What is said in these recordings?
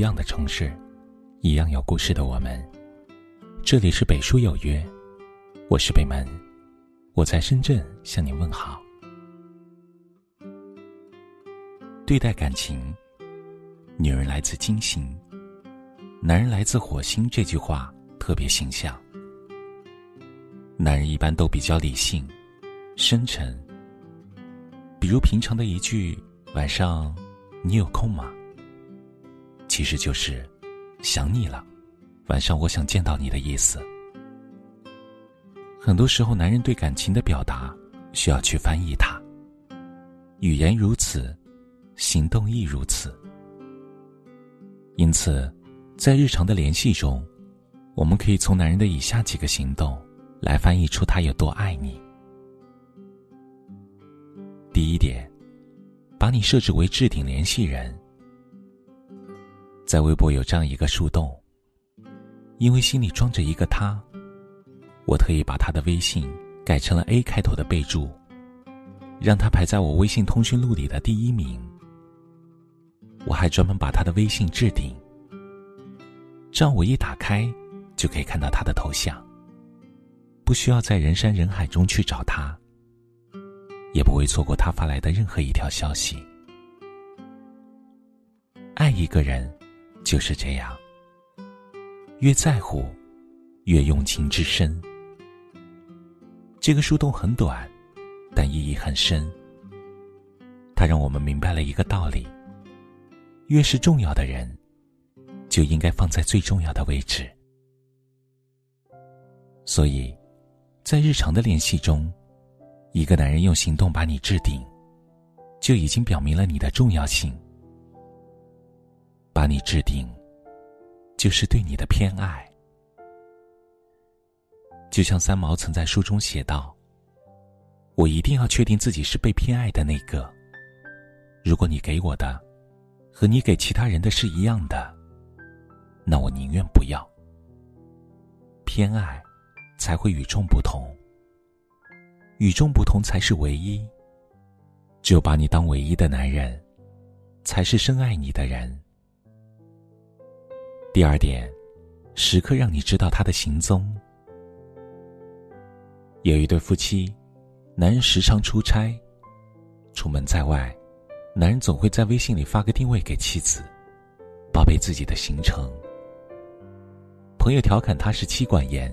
一样的城市，一样有故事的我们。这里是北书有约，我是北门，我在深圳向你问好。对待感情，女人来自金星，男人来自火星，这句话特别形象。男人一般都比较理性、深沉，比如平常的一句“晚上你有空吗？”其实就是想你了，晚上我想见到你的意思。很多时候，男人对感情的表达需要去翻译它。语言如此，行动亦如此。因此，在日常的联系中，我们可以从男人的以下几个行动来翻译出他有多爱你。第一点，把你设置为置顶联系人。在微博有这样一个树洞，因为心里装着一个他，我特意把他的微信改成了 A 开头的备注，让他排在我微信通讯录里的第一名。我还专门把他的微信置顶，这样我一打开就可以看到他的头像，不需要在人山人海中去找他，也不会错过他发来的任何一条消息。爱一个人。就是这样，越在乎，越用情至深。这个树洞很短，但意义很深。它让我们明白了一个道理：越是重要的人，就应该放在最重要的位置。所以，在日常的联系中，一个男人用行动把你置顶，就已经表明了你的重要性。把你置顶，就是对你的偏爱。就像三毛曾在书中写道：“我一定要确定自己是被偏爱的那个。如果你给我的，和你给其他人的是一样的，那我宁愿不要。偏爱，才会与众不同。与众不同才是唯一。只有把你当唯一的男人，才是深爱你的人。”第二点，时刻让你知道他的行踪。有一对夫妻，男人时常出差，出门在外，男人总会在微信里发个定位给妻子，报备自己的行程。朋友调侃他是妻管严，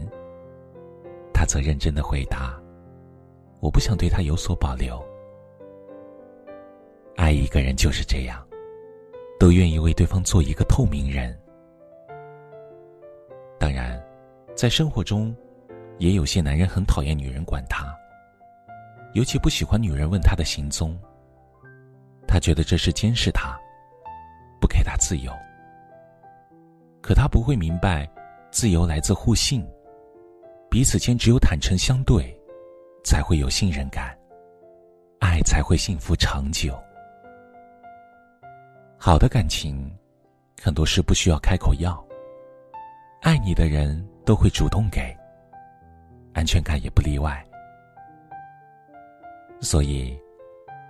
他则认真的回答：“我不想对他有所保留。”爱一个人就是这样，都愿意为对方做一个透明人。在生活中，也有些男人很讨厌女人管他，尤其不喜欢女人问他的行踪。他觉得这是监视他，不给他自由。可他不会明白，自由来自互信，彼此间只有坦诚相对，才会有信任感，爱才会幸福长久。好的感情，很多事不需要开口要。爱你的人都会主动给，安全感也不例外。所以，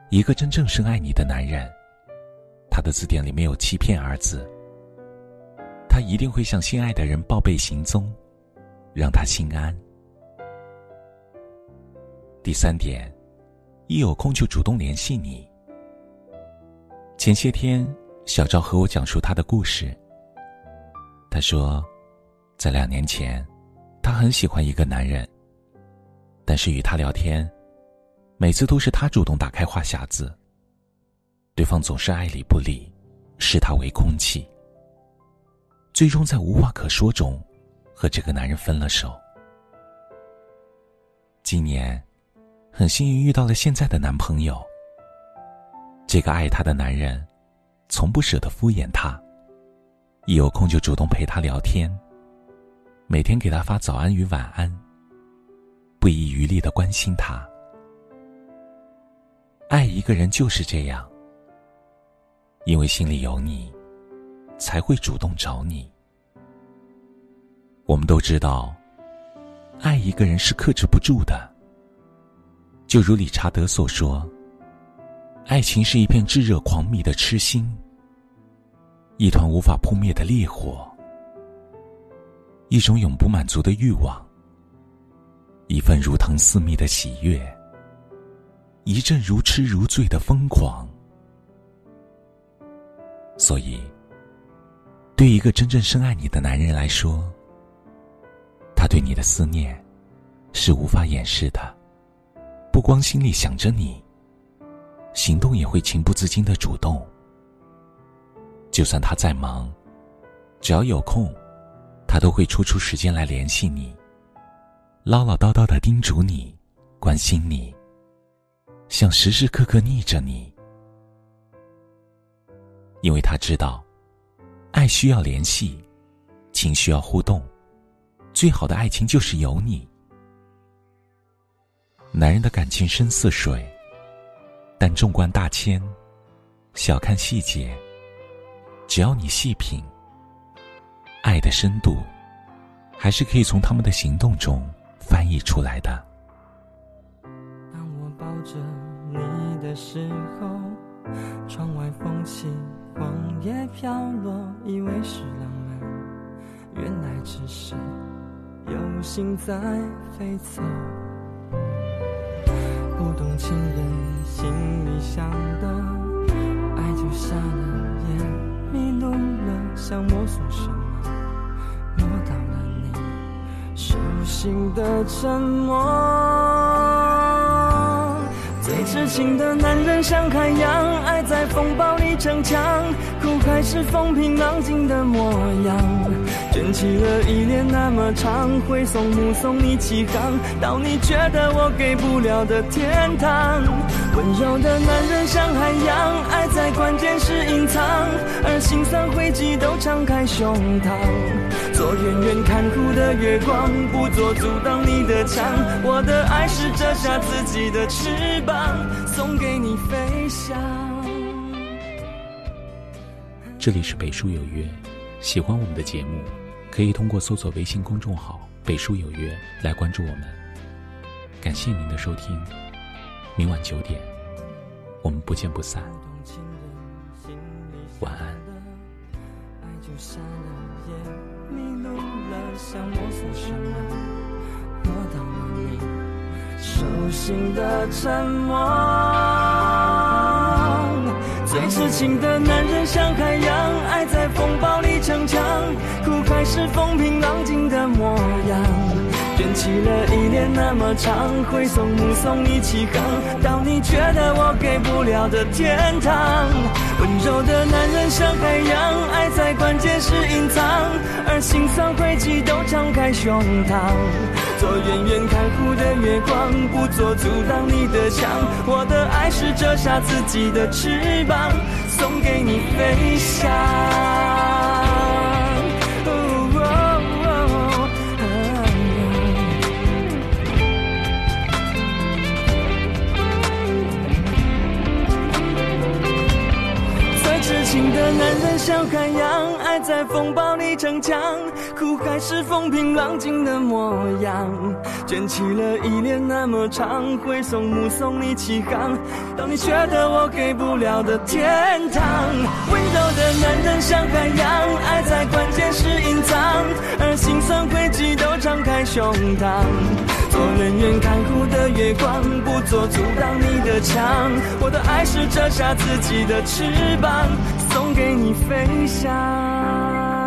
一个真正深爱你的男人，他的字典里没有欺骗二字。他一定会向心爱的人报备行踪，让他心安。第三点，一有空就主动联系你。前些天，小赵和我讲述他的故事。他说。在两年前，她很喜欢一个男人。但是与他聊天，每次都是他主动打开话匣子。对方总是爱理不理，视他为空气。最终在无话可说中，和这个男人分了手。今年，很幸运遇到了现在的男朋友。这个爱她的男人，从不舍得敷衍她，一有空就主动陪她聊天。每天给他发早安与晚安，不遗余力的关心他。爱一个人就是这样，因为心里有你，才会主动找你。我们都知道，爱一个人是克制不住的。就如理查德所说：“爱情是一片炙热狂迷的痴心。”一团无法扑灭的烈火，一种永不满足的欲望，一份如藤似蜜的喜悦，一阵如痴如醉的疯狂。所以，对一个真正深爱你的男人来说，他对你的思念是无法掩饰的，不光心里想着你，行动也会情不自禁的主动。就算他再忙，只要有空，他都会抽出时间来联系你，唠唠叨叨的叮嘱你，关心你，想时时刻刻腻着你。因为他知道，爱需要联系，情需要互动，最好的爱情就是有你。男人的感情深似水，但纵观大千，小看细节，只要你细品，爱的深度，还是可以从他们的行动中翻译出来的。当我抱着你的时候，窗外风起。黄叶飘落，以为是浪漫，原来只是有心在飞走。不懂情人心里想的，爱就瞎了眼，迷路了，想摸索什么，心的沉默。最痴情的男人像海洋，爱在风暴里逞强，苦海是风平浪静的模样。卷起了依恋那么长，会送目送你起航，到你觉得我给不了的天堂。温柔的男人像海洋，爱在关键是隐藏，而心酸汇集都敞开胸膛。做远远看护的月光，不做阻挡你的墙。我的爱是折下自己的翅膀，送给你飞翔。这里是北书有约，喜欢我们的节目，可以通过搜索微信公众号“北书有约”来关注我们。感谢您的收听，明晚九点，我们不见不散。晚安。迷路了，想摸索什么？摸到了你手心的沉默。最痴情的男人像海洋，爱在风暴里逞强，苦海是风平浪静的模样。卷起了依恋那么长，会送目送你起航，到你觉得我给不了的天堂。温柔的男人像海洋，爱在关键时隐藏，而心酸汇集都敞开胸膛。做远远看护的月光，不做阻挡你的墙。我的爱是折下自己的翅膀，送给你飞翔。的男人像海洋，爱在风暴里逞强，苦海是风平浪静的模样。卷起了依恋那么长，挥送目送你起航，到你觉得我给不了的天堂。温柔的男人像海洋，爱在关键时隐藏，而心酸汇集都敞开胸膛。我宁愿看哭的月光，不做阻挡你的墙。我的爱是折下自己的翅膀。送给你飞翔。